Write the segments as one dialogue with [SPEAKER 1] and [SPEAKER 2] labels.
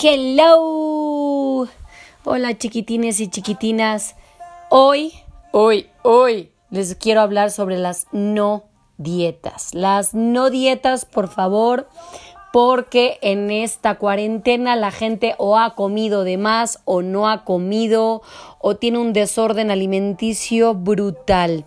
[SPEAKER 1] Hello. Hola chiquitines y chiquitinas. Hoy, hoy, hoy les quiero hablar sobre las no dietas. Las no dietas, por favor, porque en esta cuarentena la gente o ha comido de más o no ha comido o tiene un desorden alimenticio brutal.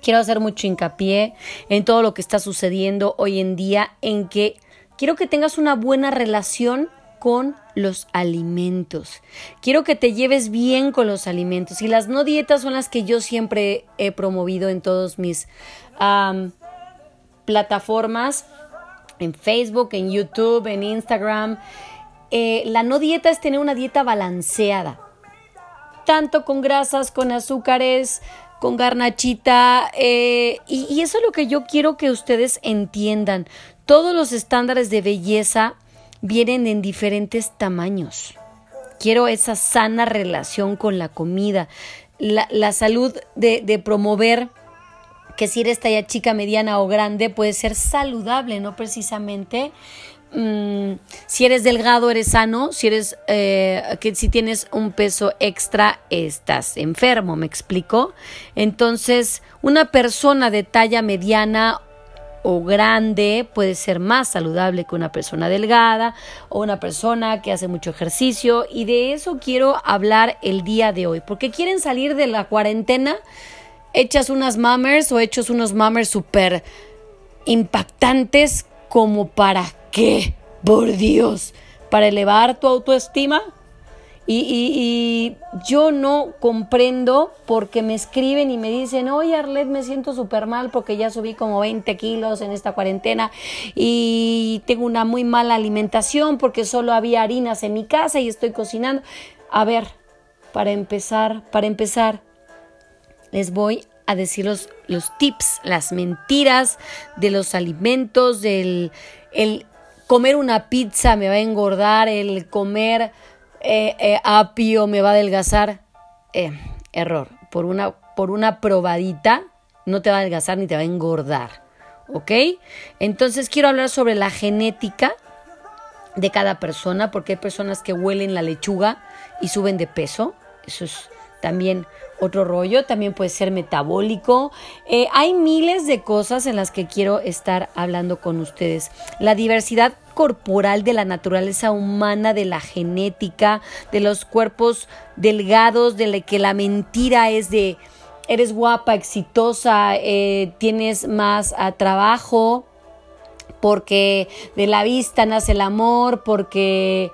[SPEAKER 1] Quiero hacer mucho hincapié en todo lo que está sucediendo hoy en día, en que quiero que tengas una buena relación con los alimentos. Quiero que te lleves bien con los alimentos. Y las no dietas son las que yo siempre he promovido en todos mis plataformas, en Facebook, en YouTube, en Instagram. Eh, la no dieta es tener una dieta balanceada, tanto con grasas, con azúcares, con garnachita. Eh, y, y eso es lo que yo quiero que ustedes entiendan. Todos los estándares de belleza vienen en diferentes tamaños. Quiero esa sana relación con la comida, la, salud de, promover que si eres talla chica, mediana o grande, puede ser saludable, no precisamente mm, si eres delgado eres sano, si eres eh, que si tienes un peso extra estás enfermo, ¿me explico? Entonces, una persona de talla mediana o grande puede ser más saludable que una persona delgada o una persona que hace mucho ejercicio. Y de eso quiero hablar el día de hoy. Porque quieren salir de la cuarentena hechas unas mammers o hechos unos mammers súper impactantes como para qué, por Dios, para elevar tu autoestima y, yo no comprendo porque me escriben y me dicen, oye Arlet, me siento súper mal porque ya subí como 20 kilos en esta cuarentena y tengo una muy mala alimentación porque solo había harinas en mi casa y estoy cocinando. A ver, para empezar, para empezar, les voy a decir los, los tips, las mentiras de los alimentos, del el comer una pizza me va a engordar, el comer eh, eh, apio me va a adelgazar. Eh, error. Por una, por una probadita no te va a adelgazar ni te va a engordar. ¿Ok? Entonces quiero hablar sobre la genética de cada persona, porque hay personas que huelen la lechuga y suben de peso. Eso es también otro rollo, también puede ser metabólico. Eh, hay miles de cosas en las que quiero estar hablando con ustedes. La diversidad corporal de la naturaleza humana, de la genética, de los cuerpos delgados, de la que la mentira es de eres guapa, exitosa, eh, tienes más a trabajo, porque de la vista nace el amor, porque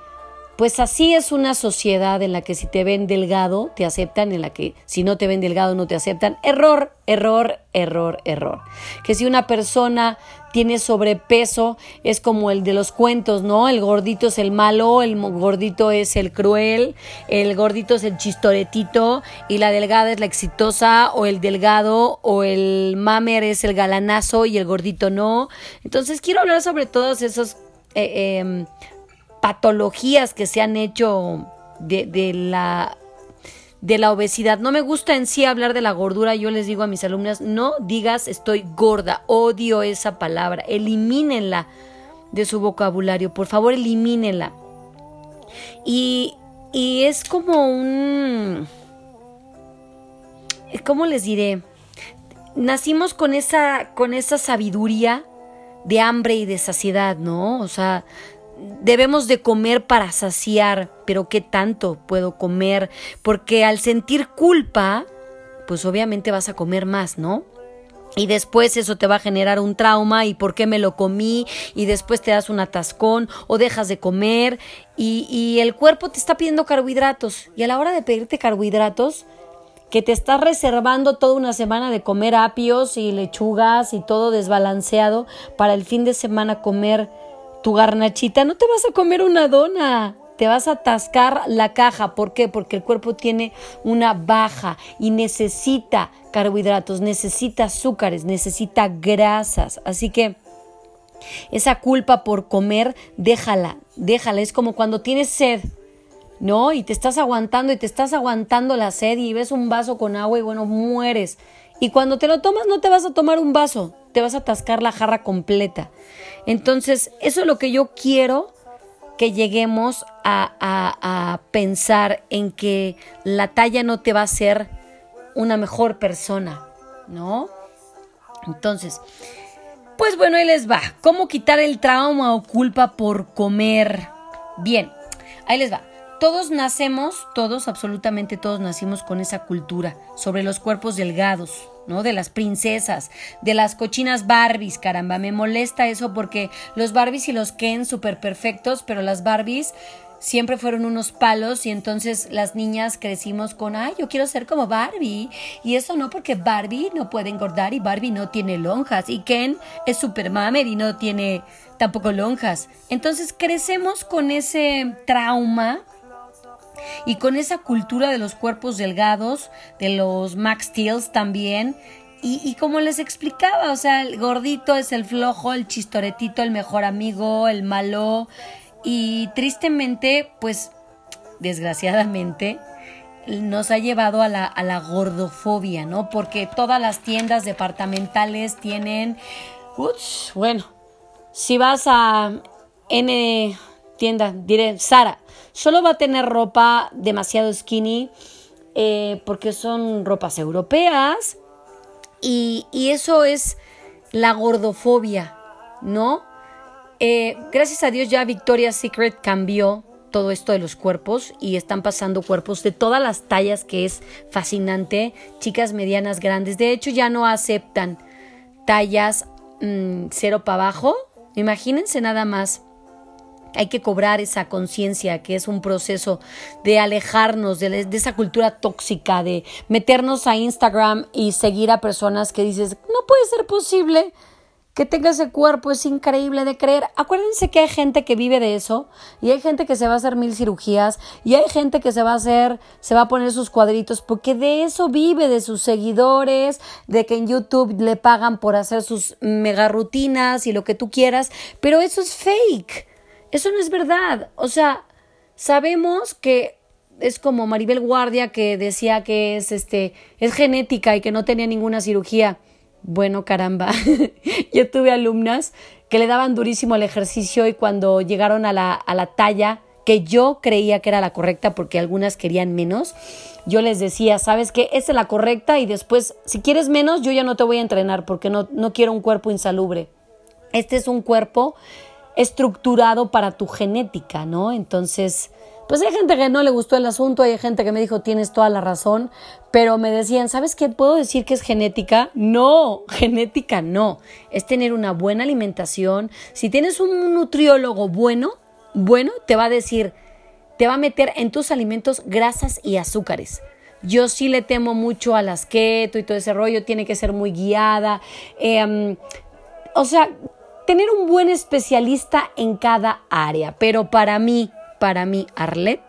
[SPEAKER 1] pues así es una sociedad en la que si te ven delgado te aceptan, en la que si no te ven delgado no te aceptan. Error, error, error, error. Que si una persona tiene sobrepeso es como el de los cuentos, ¿no? El gordito es el malo, el gordito es el cruel, el gordito es el chistoretito y la delgada es la exitosa o el delgado o el mamer es el galanazo y el gordito no. Entonces quiero hablar sobre todos esos... Eh, em, patologías que se han hecho de, la de la obesidad. No me gusta en sí hablar de la gordura. Yo les digo a mis alumnas, no digas estoy gorda. Odio esa palabra. Elimínenla de su vocabulario. Por favor, elimínenla. Y, y es como un... ¿Cómo les diré? Nacimos con esa, con esa sabiduría de hambre y de saciedad, ¿no? O sea, debemos de comer para saciar, pero ¿qué tanto puedo comer? Porque al sentir culpa, pues obviamente vas a comer más, ¿no? Y después eso te va a generar un trauma y por qué me lo comí y después te das un atascón o dejas de comer y, y el cuerpo te está pidiendo carbohidratos y a la hora de pedirte carbohidratos que te estás reservando toda una semana de comer apios y lechugas y todo desbalanceado para el fin de semana comer tu garnachita, no te vas a comer una dona, te vas a atascar la caja. ¿Por qué? Porque el cuerpo tiene una baja y necesita carbohidratos, necesita azúcares, necesita grasas. Así que esa culpa por comer, déjala, déjala. Es como cuando tienes sed, ¿no? Y te estás aguantando y te estás aguantando la sed y ves un vaso con agua y bueno, mueres. Y cuando te lo tomas no te vas a tomar un vaso, te vas a atascar la jarra completa. Entonces, eso es lo que yo quiero que lleguemos a, a, pensar en que la talla no te va a hacer una mejor persona, ¿no? Entonces, pues bueno, ahí les va. ¿Cómo quitar el trauma o culpa por comer? Bien, ahí les va. Todos nacemos, todos, absolutamente todos nacimos con esa cultura sobre los cuerpos delgados, ¿no? De las princesas, de las cochinas Barbies, caramba, me molesta eso porque los Barbies y los Ken súper perfectos, pero las Barbies siempre fueron unos palos y entonces las niñas crecimos con, ay, yo quiero ser como Barbie. Y eso no porque Barbie no puede engordar y Barbie no tiene lonjas y Ken es super mamer y no tiene tampoco lonjas. Entonces crecemos con ese trauma y con esa cultura de los cuerpos delgados, de los Max Steels también. Y, y, como les explicaba, o sea, el gordito es el flojo, el chistoretito, el mejor amigo, el malo. Y tristemente, pues, desgraciadamente, nos ha llevado a la, a la gordofobia, ¿no? Porque todas las tiendas departamentales tienen, uch, bueno, si vas a N tienda, diré, Sara, solo va a tener ropa demasiado skinny eh, porque son ropas europeas y, eso es la gordofobia, ¿no? Eh, gracias a Dios ya Victoria's Secret cambió todo esto de los cuerpos y están pasando cuerpos de todas las tallas que es fascinante, chicas medianas, grandes. De hecho ya no aceptan tallas mm, cero para abajo. Imagínense nada más hay que cobrar esa conciencia, que es un proceso de alejarnos de, esa cultura tóxica, de meternos a Instagram y seguir a personas que dices, no puede ser posible que tenga ese cuerpo, es increíble de creer. Acuérdense que hay gente que vive de eso y hay gente que se va a hacer mil cirugías y hay gente que se va a hacer, se va a poner sus cuadritos porque de eso vive, de sus seguidores, de que en YouTube le pagan por hacer sus mega rutinas y lo que tú quieras, pero eso es fake. Eso no es verdad. O sea, sabemos que es como Maribel Guardia que decía que es este es genética y que no tenía ninguna cirugía. Bueno, caramba. Yo tuve alumnas que le daban durísimo el ejercicio y cuando llegaron a la, a la talla que yo creía que era la correcta porque algunas querían menos, yo les decía, ¿sabes qué? Esa es la correcta y después, si quieres menos, yo ya no te voy a entrenar porque no, no quiero un cuerpo insalubre. Este es un cuerpo estructurado para tu genética, ¿no? Entonces, pues hay gente que no le gustó el asunto, hay gente que me dijo, tienes toda la razón, pero me decían, ¿sabes qué? ¿Puedo decir que es genética? No, genética no. Es tener una buena alimentación. Si tienes un nutriólogo bueno, bueno, te va a decir, te va a meter en tus alimentos grasas y azúcares. Yo sí le temo mucho a las keto y todo ese rollo, tiene que ser muy guiada. Em, o sea, tener un buen especialista en cada área. Pero para mí, para mí, Arlet,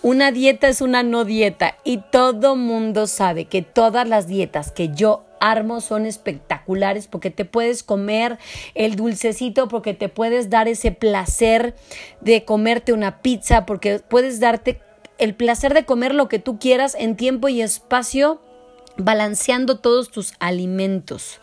[SPEAKER 1] una dieta es una no dieta y todo mundo sabe que todas las dietas que yo armo son espectaculares porque te puedes comer el dulcecito, porque te puedes dar ese placer de comerte una pizza, porque puedes darte el placer de comer lo que tú quieras en tiempo y espacio balanceando todos tus alimentos.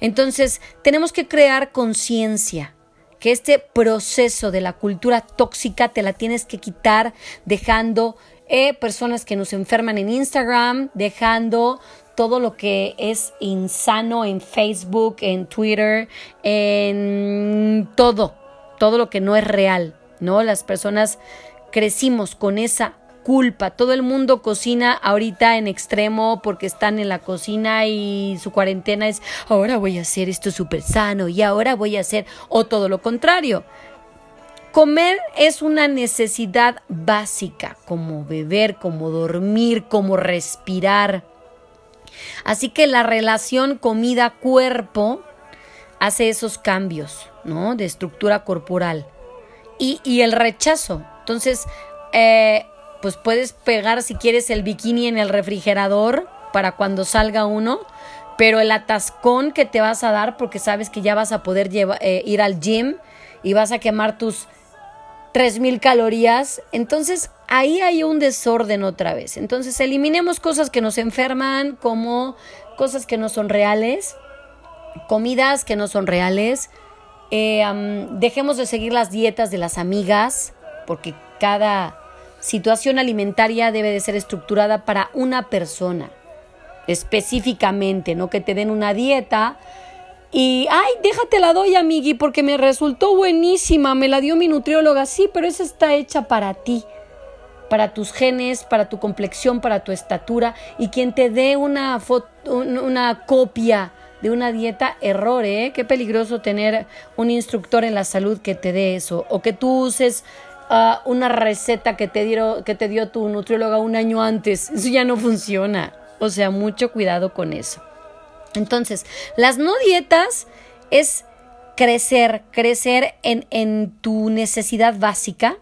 [SPEAKER 1] Entonces, tenemos que crear conciencia que este proceso de la cultura tóxica te la tienes que quitar dejando eh, personas que nos enferman en Instagram, dejando todo lo que es insano en Facebook, en Twitter, en todo, todo lo que no es real, ¿no? Las personas crecimos con esa culpa. Todo el mundo cocina ahorita en extremo porque están en la cocina y su cuarentena es ahora voy a hacer esto súper sano y ahora voy a hacer o todo lo contrario. Comer es una necesidad básica, como beber, como dormir, como respirar. Así que la relación comida-cuerpo hace esos cambios, ¿no? De estructura corporal. Y, y el rechazo. Entonces, eh, pues puedes pegar si quieres el bikini en el refrigerador para cuando salga uno, pero el atascón que te vas a dar porque sabes que ya vas a poder eh, ir al gym y vas a quemar tus 3000 calorías, entonces ahí hay un desorden otra vez. Entonces eliminemos cosas que nos enferman como cosas que no son reales, comidas que no son reales, eh, dejemos de seguir las dietas de las amigas, porque cada situación alimentaria debe de ser estructurada para una persona específicamente, no que te den una dieta y, ay, déjate la doy, amigui, porque me resultó buenísima, me la dio mi nutrióloga, sí, pero esa está hecha para ti, para tus genes, para tu complexión, para tu estatura, y quien te dé una, una copia de una dieta, error, ¿eh? Qué peligroso tener un instructor en la salud que te dé eso, o que tú uses una receta que te, dio, que te dio tu nutrióloga un año antes, eso ya no funciona, o sea, mucho cuidado con eso. Entonces, las no dietas es crecer, crecer en, en tu necesidad básica,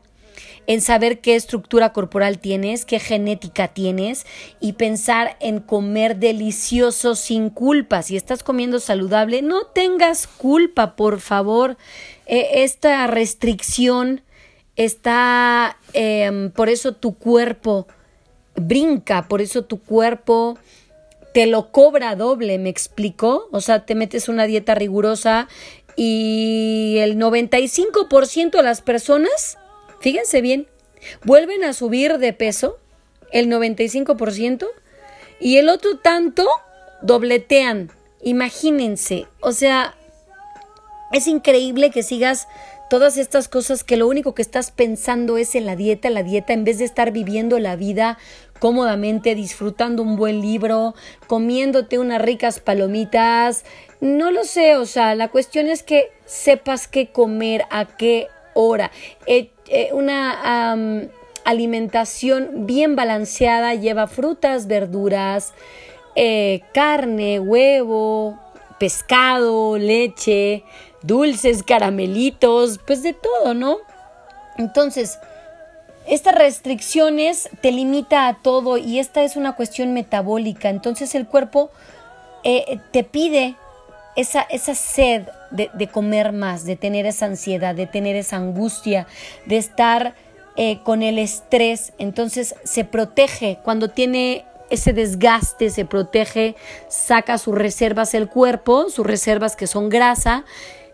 [SPEAKER 1] en saber qué estructura corporal tienes, qué genética tienes y pensar en comer delicioso sin culpa. Si estás comiendo saludable, no tengas culpa, por favor. E, esta restricción está, em, por eso tu cuerpo brinca, por eso tu cuerpo te lo cobra doble, ¿me explico? O sea, te metes una dieta rigurosa y el 95% de las personas, fíjense bien, vuelven a subir de peso, el 95%, y el otro tanto dobletean. Imagínense, o sea, es increíble que sigas todas estas cosas que lo único que estás pensando es en la dieta, la dieta, en vez de estar viviendo la vida cómodamente, disfrutando un buen libro, comiéndote unas ricas palomitas. No lo sé, o sea, la cuestión es que sepas qué comer, a qué hora. Eh, eh, una alimentación bien balanceada lleva frutas, verduras, eh, carne, huevo, pescado, leche, dulces, caramelitos, pues de todo, ¿no? Entonces, estas restricciones te limita a todo y esta es una cuestión metabólica. Entonces el cuerpo eh, te pide esa, esa sed de, comer más, de tener esa ansiedad, de tener esa angustia, de estar eh, con el estrés. Entonces se protege cuando tiene ese desgaste, se protege, saca sus reservas el cuerpo, sus reservas que son grasa.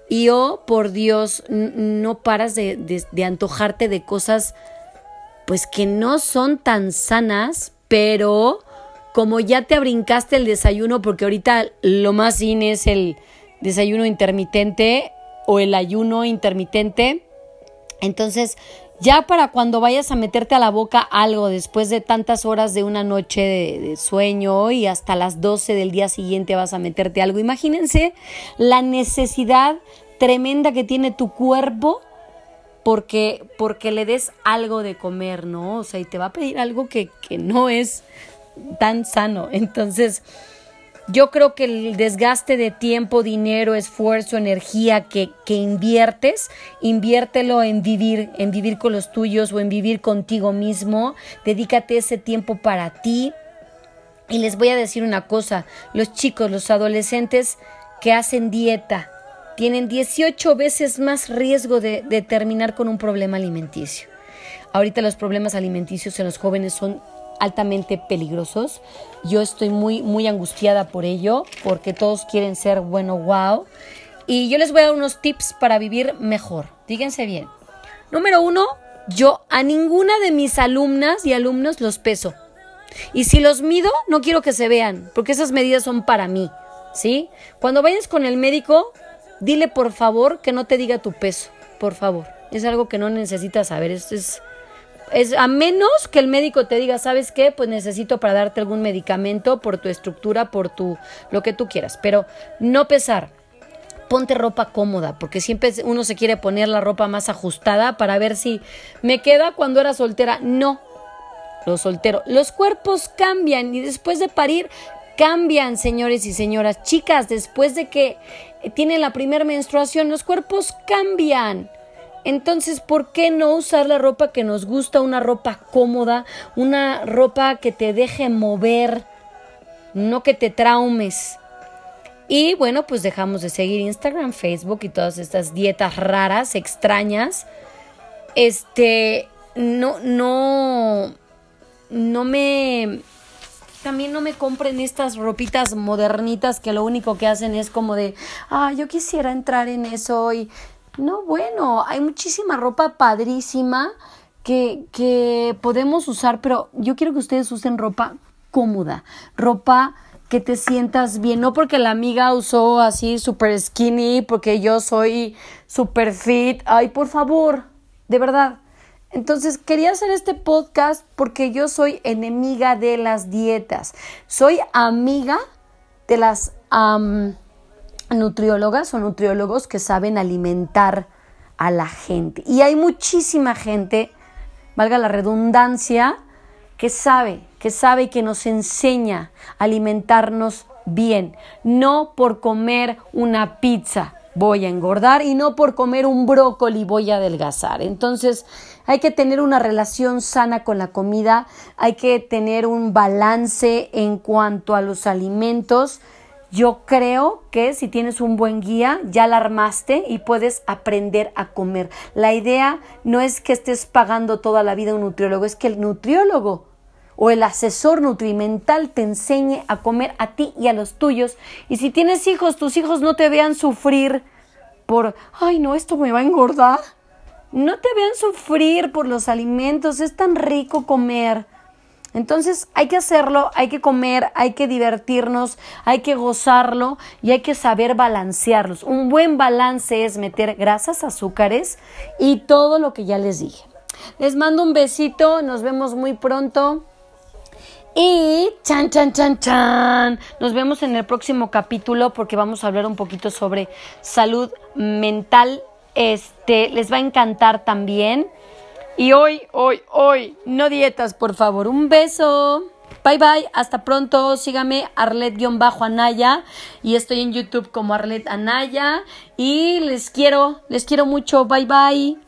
[SPEAKER 1] Y oh, por Dios, no paras de, de antojarte de cosas pues que no son tan sanas, pero como ya te brincaste el desayuno, porque ahorita lo más in es el desayuno intermitente o el ayuno intermitente, entonces ya para cuando vayas a meterte a la boca algo después de tantas horas de una noche de, sueño y hasta las 12 del día siguiente vas a meterte algo, imagínense la necesidad tremenda que tiene tu cuerpo porque, porque le des algo de comer, ¿no? O sea, y te va a pedir algo que, que no es tan sano. Entonces, yo creo que el desgaste de tiempo, dinero, esfuerzo, energía que, que, inviertes, inviértelo en vivir, en vivir con los tuyos o en vivir contigo mismo. Dedícate ese tiempo para ti. Y les voy a decir una cosa, los chicos, los adolescentes que hacen dieta, tienen 18 veces más riesgo de, terminar con un problema alimenticio. Ahorita los problemas alimenticios en los jóvenes son altamente peligrosos. Yo estoy muy, muy angustiada por ello, porque todos quieren ser bueno, wow. Y yo les voy a dar unos tips para vivir mejor. Díganse bien. Número uno, yo a ninguna de mis alumnas y alumnos los peso. Y si los mido, no quiero que se vean, porque esas medidas son para mí. ¿Sí? Cuando vayas con el médico, dile por favor que no te diga tu peso, por favor. Es algo que no necesitas saber. Es, es, a menos que el médico te diga, ¿sabes qué? Pues necesito para darte algún medicamento por tu estructura, por tu lo que tú quieras, pero no pesar. Ponte ropa cómoda, porque siempre uno se quiere poner la ropa más ajustada para ver si me queda cuando era soltera. No, los solteros. Los cuerpos cambian y después de parir cambian, señores y señoras. Chicas, después de que tienen la primera menstruación, los cuerpos cambian. Entonces, ¿por qué no usar la ropa que nos gusta, una ropa cómoda, una ropa que te deje mover, no que te traumes? Y bueno, pues dejamos de seguir Instagram, Facebook y todas estas dietas raras, extrañas. Este, no, no, no me también no me compren estas ropitas modernitas que lo único que hacen es como de, ah, yo quisiera entrar en eso y no, bueno, hay muchísima ropa padrísima que, que podemos usar, pero yo quiero que ustedes usen ropa cómoda, ropa que te sientas bien, no porque la amiga usó así super skinny, porque yo soy super fit, ay, por favor, de verdad. Entonces quería hacer este podcast porque yo soy enemiga de las dietas, soy amiga de las nutriólogas o nutriólogos que saben alimentar a la gente. Y hay muchísima gente, valga la redundancia, que sabe, que sabe que nos enseña a alimentarnos bien, no por comer una pizza voy a engordar y no por comer un brócoli voy a adelgazar. Entonces hay que tener una relación sana con la comida, hay que tener un balance en cuanto a los alimentos yo creo que si tienes un buen guía, ya la armaste y puedes aprender a comer. La idea no es que estés pagando toda la vida un nutriólogo, es que el nutriólogo o el asesor nutrimental te enseñe a comer a ti y a los tuyos. Y si tienes hijos, tus hijos no te vean sufrir por, ay no, esto me va a engordar. No te vean sufrir por los alimentos, es tan rico comer. Entonces hay que hacerlo, hay que comer, hay que divertirnos, hay que gozarlo y hay que saber balancearlos. Un buen balance es meter grasas, azúcares y todo lo que ya les dije. Les mando un besito, nos vemos muy pronto. Y chan, chan, chan, chan. Nos vemos en el próximo capítulo porque vamos a hablar un poquito sobre salud mental. Este, les va a encantar también. Y hoy, hoy, hoy, no dietas, por favor. Un beso. Bye bye, hasta pronto. Sígame Arlet-Anaya y estoy en YouTube como Arlet Anaya y les quiero, les quiero mucho. Bye bye.